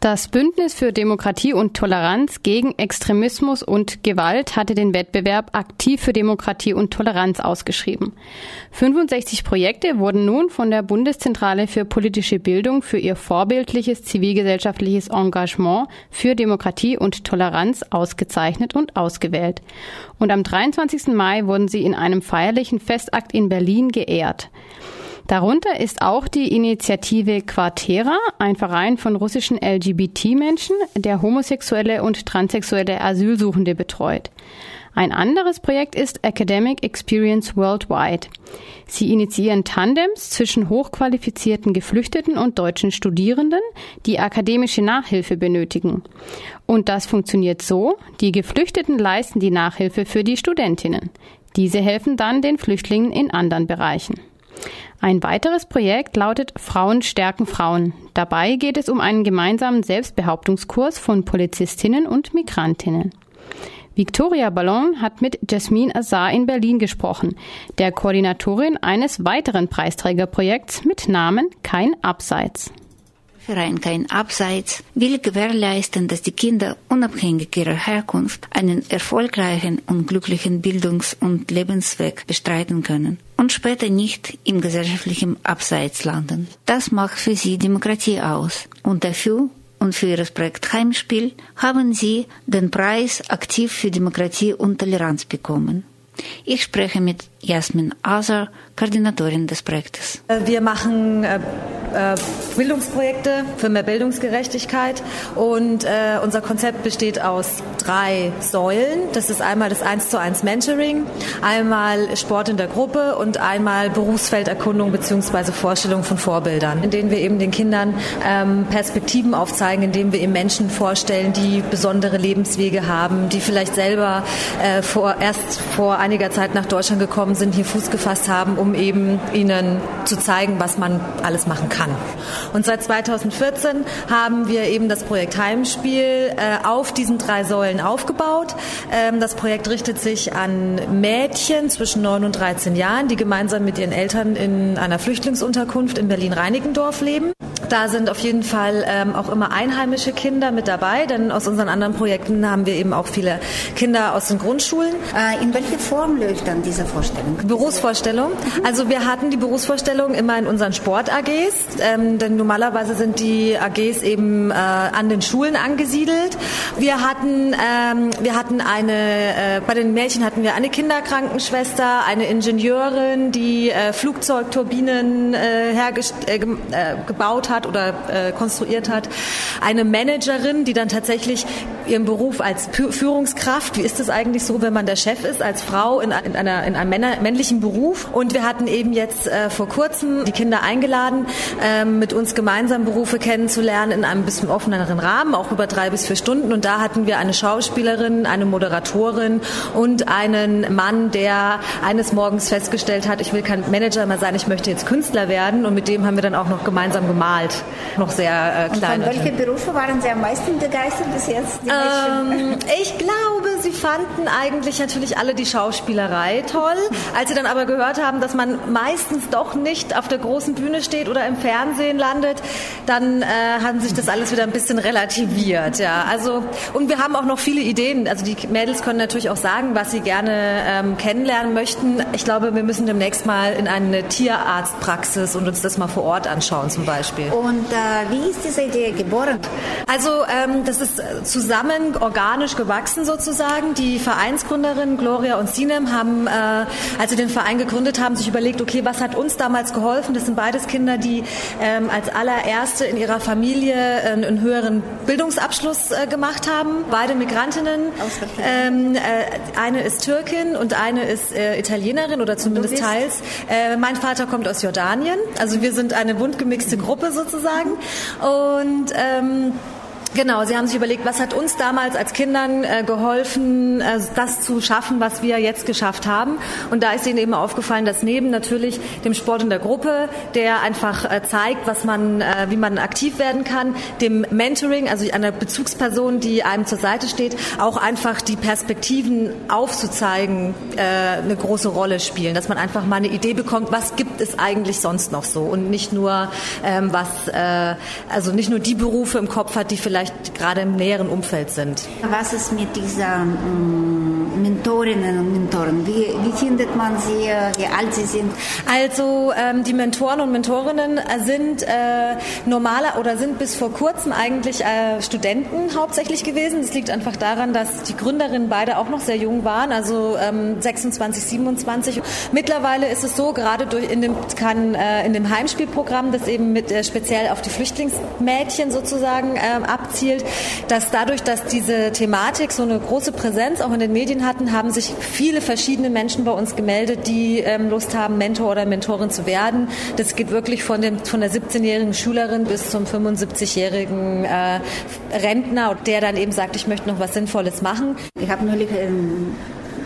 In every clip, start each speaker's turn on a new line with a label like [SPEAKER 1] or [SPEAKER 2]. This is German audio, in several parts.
[SPEAKER 1] Das Bündnis für Demokratie und Toleranz gegen Extremismus und Gewalt hatte den Wettbewerb Aktiv für Demokratie und Toleranz ausgeschrieben. 65 Projekte wurden nun von der Bundeszentrale für politische Bildung für ihr vorbildliches zivilgesellschaftliches Engagement für Demokratie und Toleranz ausgezeichnet und ausgewählt. Und am 23. Mai wurden sie in einem feierlichen Festakt in Berlin geehrt. Darunter ist auch die Initiative Quartera, ein Verein von russischen LGBT-Menschen, der homosexuelle und transsexuelle Asylsuchende betreut. Ein anderes Projekt ist Academic Experience Worldwide. Sie initiieren Tandems zwischen hochqualifizierten Geflüchteten und deutschen Studierenden, die akademische Nachhilfe benötigen. Und das funktioniert so, die Geflüchteten leisten die Nachhilfe für die Studentinnen. Diese helfen dann den Flüchtlingen in anderen Bereichen. Ein weiteres Projekt lautet Frauen stärken Frauen. Dabei geht es um einen gemeinsamen Selbstbehauptungskurs von Polizistinnen und Migrantinnen. Victoria Ballon hat mit Jasmine Azar in Berlin gesprochen, der Koordinatorin eines weiteren Preisträgerprojekts mit Namen Kein Abseits.
[SPEAKER 2] Verein kein Abseits will gewährleisten, dass die Kinder unabhängig ihrer Herkunft einen erfolgreichen und glücklichen Bildungs- und Lebensweg bestreiten können und später nicht im gesellschaftlichen Abseits landen. Das macht für sie Demokratie aus und dafür und für ihr Projekt Heimspiel haben sie den Preis aktiv für Demokratie und Toleranz bekommen. Ich spreche mit Jasmin Azar, Koordinatorin des Projektes.
[SPEAKER 3] Wir machen äh, äh, Bildungsprojekte für mehr Bildungsgerechtigkeit und äh, unser Konzept besteht aus drei Säulen. Das ist einmal das 1 zu 1 Mentoring, einmal Sport in der Gruppe und einmal Berufsfelderkundung bzw. Vorstellung von Vorbildern, in denen wir eben den Kindern ähm, Perspektiven aufzeigen, indem wir eben Menschen vorstellen, die besondere Lebenswege haben, die vielleicht selber vor, erst vor einiger Zeit nach Deutschland gekommen sind, hier Fuß gefasst haben, um eben ihnen zu zeigen, was man alles machen kann. Und seit 2014 haben wir eben das Projekt Heimspiel äh, auf diesen drei Säulen aufgebaut. Ähm, das Projekt richtet sich an Mädchen zwischen 9 und 13 Jahren, die gemeinsam mit ihren Eltern in einer Flüchtlingsunterkunft in Berlin-Reinickendorf leben. Da sind auf jeden Fall ähm, auch immer einheimische Kinder mit dabei, denn aus unseren anderen Projekten haben wir eben auch viele Kinder aus den Grundschulen.
[SPEAKER 2] Äh, in welcher Form läuft dann diese Vorstellung?
[SPEAKER 3] Berufsvorstellung. Also wir hatten die Berufsvorstellung immer in unseren Sport-AGs, ähm, denn normalerweise sind die AGs eben äh, an den Schulen angesiedelt. Wir hatten, ähm, wir hatten eine, äh, bei den Mädchen hatten wir eine Kinderkrankenschwester, eine Ingenieurin, die äh, Flugzeugturbinen äh, äh, äh, gebaut hat oder äh, konstruiert hat, eine Managerin, die dann tatsächlich ihren Beruf als Führungskraft, wie ist es eigentlich so, wenn man der Chef ist, als Frau in, in, einer, in einem Männer, männlichen Beruf. Und wir hatten eben jetzt äh, vor kurzem die Kinder eingeladen, ähm, mit uns gemeinsam Berufe kennenzulernen in einem bisschen offeneren Rahmen, auch über drei bis vier Stunden. Und da hatten wir eine Schauspielerin, eine Moderatorin und einen Mann, der eines Morgens festgestellt hat, ich will kein Manager mehr sein, ich möchte jetzt Künstler werden. Und mit dem haben wir dann auch noch gemeinsam gemalt, noch sehr äh, klein.
[SPEAKER 2] Und von welchen Berufen waren Sie am meisten begeistert bis jetzt?
[SPEAKER 3] Ähm, ich glaube, Sie fanden eigentlich natürlich alle die Schauspielerei toll. Als Sie dann aber gehört haben, dass man meistens doch nicht auf der großen Bühne steht oder im Fernsehen landet, dann äh, haben sich das alles wieder ein bisschen relativiert. Ja, also und wir haben auch noch viele Ideen. Also die Mädels können natürlich auch sagen, was sie gerne ähm, kennenlernen möchten. Ich glaube, wir müssen demnächst mal in eine Tierarztpraxis und uns das mal vor Ort anschauen zum Beispiel.
[SPEAKER 2] Und äh, wie ist diese Idee geboren?
[SPEAKER 3] Also ähm, das ist zusammen organisch gewachsen sozusagen. Die Vereinsgründerinnen Gloria und Sinem haben, äh, als sie den Verein gegründet haben, sich überlegt, okay, was hat uns damals geholfen? Das sind beides Kinder, die ähm, als allererste in ihrer Familie äh, einen höheren Bildungsabschluss äh, gemacht haben. Beide Migrantinnen. Ähm, äh, eine ist Türkin und eine ist äh, Italienerin oder zumindest teils. Äh, mein Vater kommt aus Jordanien. Also wir sind eine bunt gemixte Gruppe sozusagen. Und ähm, Genau, Sie haben sich überlegt, was hat uns damals als Kindern äh, geholfen, äh, das zu schaffen, was wir jetzt geschafft haben. Und da ist Ihnen eben aufgefallen, dass neben natürlich dem Sport in der Gruppe, der einfach äh, zeigt, was man, äh, wie man aktiv werden kann, dem Mentoring, also einer Bezugsperson, die einem zur Seite steht, auch einfach die Perspektiven aufzuzeigen, äh, eine große Rolle spielen, dass man einfach mal eine Idee bekommt, was gibt es eigentlich sonst noch so und nicht nur ähm, was, äh, also nicht nur die Berufe im Kopf hat, die vielleicht gerade im näheren Umfeld sind.
[SPEAKER 2] Was ist mit dieser ähm, Mentorinnen und Mentoren? Wie, wie findet man sie, wie alt sie sind?
[SPEAKER 3] Also ähm, die Mentoren und Mentorinnen sind äh, normaler oder sind bis vor kurzem eigentlich äh, Studenten hauptsächlich gewesen. Das liegt einfach daran, dass die Gründerinnen beide auch noch sehr jung waren, also ähm, 26, 27. Mittlerweile ist es so, gerade durch in dem, kann, äh, in dem Heimspielprogramm, das eben mit äh, speziell auf die Flüchtlingsmädchen sozusagen äh, abzielt, dass dadurch, dass diese Thematik so eine große Präsenz auch in den Medien hatten, haben sich viele verschiedene Menschen bei uns gemeldet, die ähm, Lust haben, Mentor oder Mentorin zu werden. Das geht wirklich von, dem, von der 17-jährigen Schülerin bis zum 75-jährigen äh, Rentner, der dann eben sagt, ich möchte noch was Sinnvolles machen.
[SPEAKER 2] Ich habe neulich ein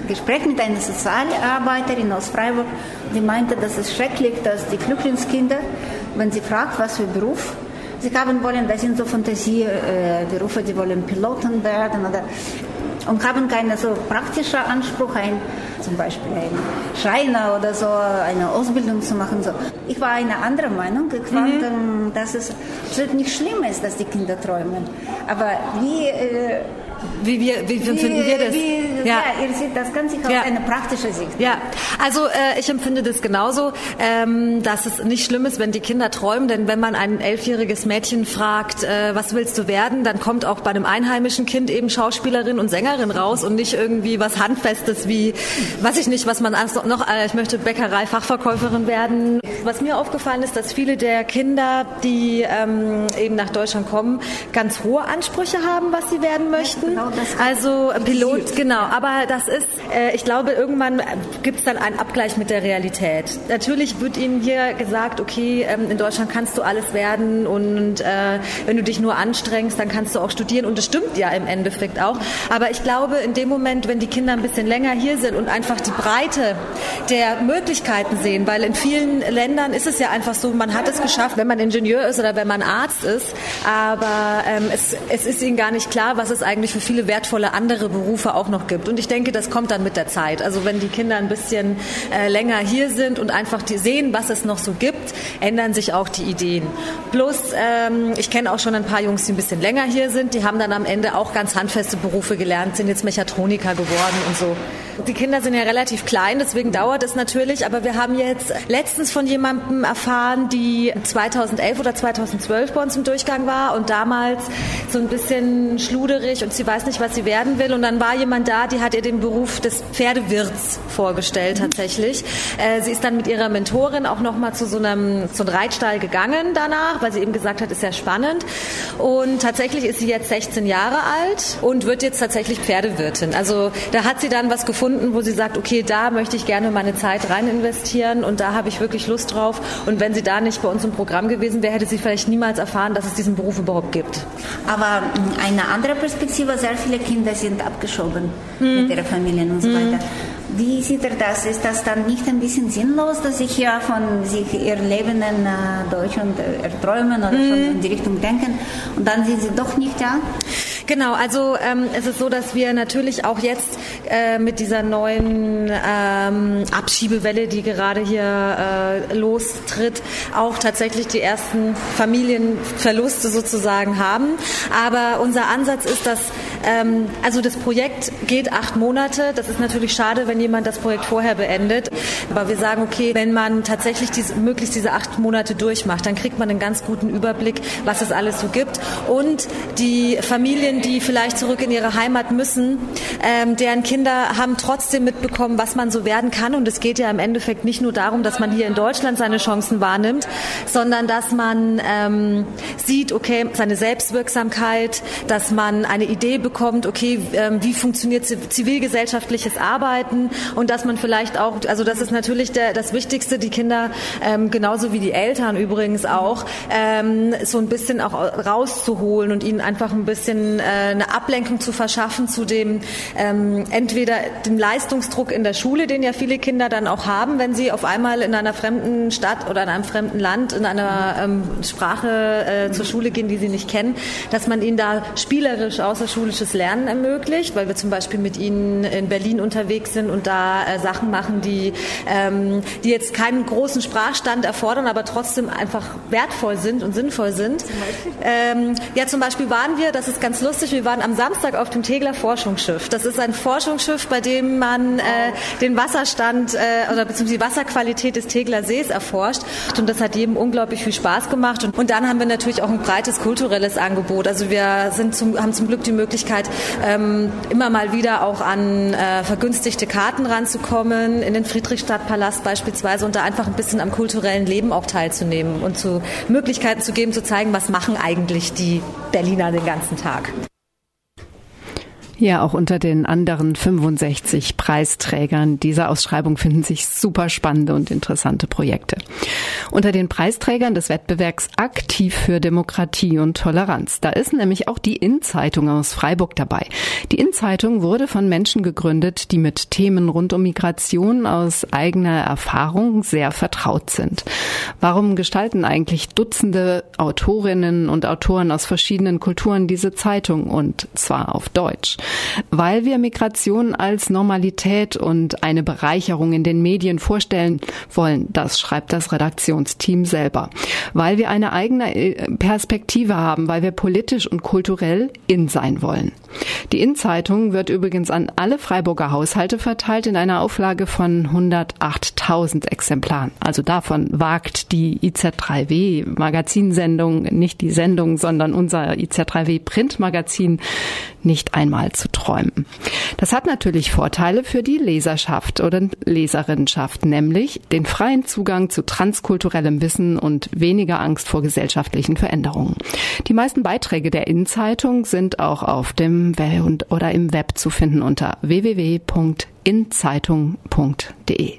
[SPEAKER 2] Gespräch mit einer Sozialarbeiterin aus Freiburg, die meinte, dass es schrecklich, dass die Flüchtlingskinder, wenn sie fragt, was für Beruf sie haben wollen, das sind so Fantasieberufe, die wollen Piloten werden oder und haben keinen so praktischen Anspruch, ein, zum Beispiel ein Schreiner oder so, eine Ausbildung zu machen. So. Ich war eine andere Meinung. Ich fand, mhm. dass es absolut nicht schlimm ist, dass die Kinder träumen. Aber wie... Äh,
[SPEAKER 3] wie, wir, wie, wie finden wir das?
[SPEAKER 2] Wie, ja. ja. ihr seht das Ganze aus ja. einer praktischen Sicht.
[SPEAKER 3] Ja, also äh, ich empfinde das genauso, ähm, dass es nicht schlimm ist, wenn die Kinder träumen, denn wenn man ein elfjähriges Mädchen fragt, äh, was willst du werden, dann kommt auch bei einem einheimischen Kind eben Schauspielerin und Sängerin raus und nicht irgendwie was Handfestes wie, weiß ich nicht, was man noch, äh, ich möchte Bäckerei-Fachverkäuferin werden. Was mir aufgefallen ist, dass viele der Kinder, die ähm, eben nach Deutschland kommen, ganz hohe Ansprüche haben, was sie werden möchten. Genau, also Pilot, genau. Aber das ist, äh, ich glaube, irgendwann gibt es dann einen Abgleich mit der Realität. Natürlich wird ihnen hier gesagt, okay, ähm, in Deutschland kannst du alles werden und äh, wenn du dich nur anstrengst, dann kannst du auch studieren. Und das stimmt ja im Endeffekt auch. Aber ich glaube, in dem Moment, wenn die Kinder ein bisschen länger hier sind und einfach die Breite der Möglichkeiten sehen, weil in vielen Ländern ist es ja einfach so, man hat es geschafft, wenn man Ingenieur ist oder wenn man Arzt ist, aber ähm, es, es ist ihnen gar nicht klar, was es eigentlich für viele wertvolle andere Berufe auch noch gibt. Und ich denke, das kommt dann mit der Zeit. Also wenn die Kinder ein bisschen äh, länger hier sind und einfach die sehen, was es noch so gibt, ändern sich auch die Ideen. Plus, ähm, ich kenne auch schon ein paar Jungs, die ein bisschen länger hier sind, die haben dann am Ende auch ganz handfeste Berufe gelernt, sind jetzt Mechatroniker geworden und so. Die Kinder sind ja relativ klein, deswegen dauert es natürlich, aber wir haben jetzt letztens von jemandem erfahren, die 2011 oder 2012 bei uns im Durchgang war und damals so ein bisschen schluderig und sie weiß nicht, was sie werden will und dann war jemand da, die hat ihr den Beruf des Pferdewirts vorgestellt tatsächlich. Äh, sie ist dann mit ihrer Mentorin auch nochmal zu so einem, so einem Reitstall gegangen danach, weil sie eben gesagt hat, ist sehr spannend und tatsächlich ist sie jetzt 16 Jahre alt und wird jetzt tatsächlich Pferdewirtin. Also da hat sie dann was gefunden, wo sie sagt, okay, da möchte ich gerne meine Zeit rein investieren und da habe ich wirklich Lust drauf. Und wenn sie da nicht bei uns im Programm gewesen wäre, hätte sie vielleicht niemals erfahren, dass es diesen Beruf überhaupt gibt.
[SPEAKER 2] Aber mm, eine andere Perspektive, sehr viele Kinder sind abgeschoben mhm. mit ihren Familien und so weiter. Mhm. Wie sieht er das? Ist das dann nicht ein bisschen sinnlos, dass sie hier von sich ihr Leben in äh, Deutschland erträumen oder schon in die Richtung denken und dann sind sie doch nicht da?
[SPEAKER 3] Genau, also ähm, es ist so, dass wir natürlich auch jetzt äh, mit dieser neuen ähm, Abschiebewelle, die gerade hier äh, lostritt, auch tatsächlich die ersten Familienverluste sozusagen haben. Aber unser Ansatz ist, dass ähm, also das Projekt geht acht Monate. Das ist natürlich schade, wenn jemand das Projekt vorher beendet. Aber wir sagen, okay, wenn man tatsächlich diese, möglichst diese acht Monate durchmacht, dann kriegt man einen ganz guten Überblick, was es alles so gibt. Und die Familien, Die vielleicht zurück in ihre Heimat müssen, ähm, deren Kinder haben trotzdem mitbekommen, was man so werden kann. Und es geht ja im Endeffekt nicht nur darum, dass man hier in Deutschland seine Chancen wahrnimmt, sondern dass man ähm, sieht, okay, seine Selbstwirksamkeit, dass man eine Idee bekommt, okay, ähm, wie funktioniert zivilgesellschaftliches Arbeiten und dass man vielleicht auch, also das ist natürlich der, das Wichtigste, die Kinder ähm, genauso wie die Eltern übrigens auch, ähm, so ein bisschen auch rauszuholen und ihnen einfach ein bisschen eine Ablenkung zu verschaffen zu dem ähm, entweder dem Leistungsdruck in der Schule, den ja viele Kinder dann auch haben, wenn sie auf einmal in einer fremden Stadt oder in einem fremden Land in einer ähm, Sprache äh, zur Schule gehen, die sie nicht kennen, dass man ihnen da spielerisch außerschulisches Lernen ermöglicht, weil wir zum Beispiel mit ihnen in Berlin unterwegs sind und da äh, Sachen machen, die, ähm, die jetzt keinen großen Sprachstand erfordern, aber trotzdem einfach wertvoll sind und sinnvoll sind. Zum ähm, ja, zum Beispiel waren wir, das ist ganz lustig, wir waren am Samstag auf dem Tegler Forschungsschiff. Das ist ein Forschungsschiff, bei dem man äh, den Wasserstand äh, oder beziehungsweise die Wasserqualität des Tegler Sees erforscht. Und das hat jedem unglaublich viel Spaß gemacht. Und, und dann haben wir natürlich auch ein breites kulturelles Angebot. Also wir sind zum, haben zum Glück die Möglichkeit, ähm, immer mal wieder auch an äh, vergünstigte Karten ranzukommen, in den Friedrichstadtpalast beispielsweise und da einfach ein bisschen am kulturellen Leben auch teilzunehmen und zu Möglichkeiten zu geben, zu zeigen, was machen eigentlich die Berliner den ganzen Tag.
[SPEAKER 4] Ja, auch unter den anderen 65 Preisträgern dieser Ausschreibung finden sich super spannende und interessante Projekte. Unter den Preisträgern des Wettbewerbs Aktiv für Demokratie und Toleranz. Da ist nämlich auch die In-Zeitung aus Freiburg dabei. Die In-Zeitung wurde von Menschen gegründet, die mit Themen rund um Migration aus eigener Erfahrung sehr vertraut sind. Warum gestalten eigentlich Dutzende Autorinnen und Autoren aus verschiedenen Kulturen diese Zeitung und zwar auf Deutsch? Weil wir Migration als Normalität und eine Bereicherung in den Medien vorstellen wollen. Das schreibt das Redaktionsteam selber. Weil wir eine eigene äh, Perspektive haben, weil wir politisch und kulturell in sein wollen. Die In-Zeitung wird übrigens an alle Freiburger Haushalte verteilt in einer Auflage von 108.000 Exemplaren. Also davon wagt die IZ3W Magazinsendung, nicht die Sendung, sondern unser IZ3W Printmagazin nicht einmal zu träumen. Das hat natürlich Vorteile für die Leserschaft oder Leserinnenschaft, nämlich den freien Zugang zu transkulturellem Wissen und weniger Angst vor gesellschaftlichen Veränderungen. Die meisten Beiträge der Innenzeitung sind auch auf dem Web oder im Web zu finden unter www.inzeitung.de.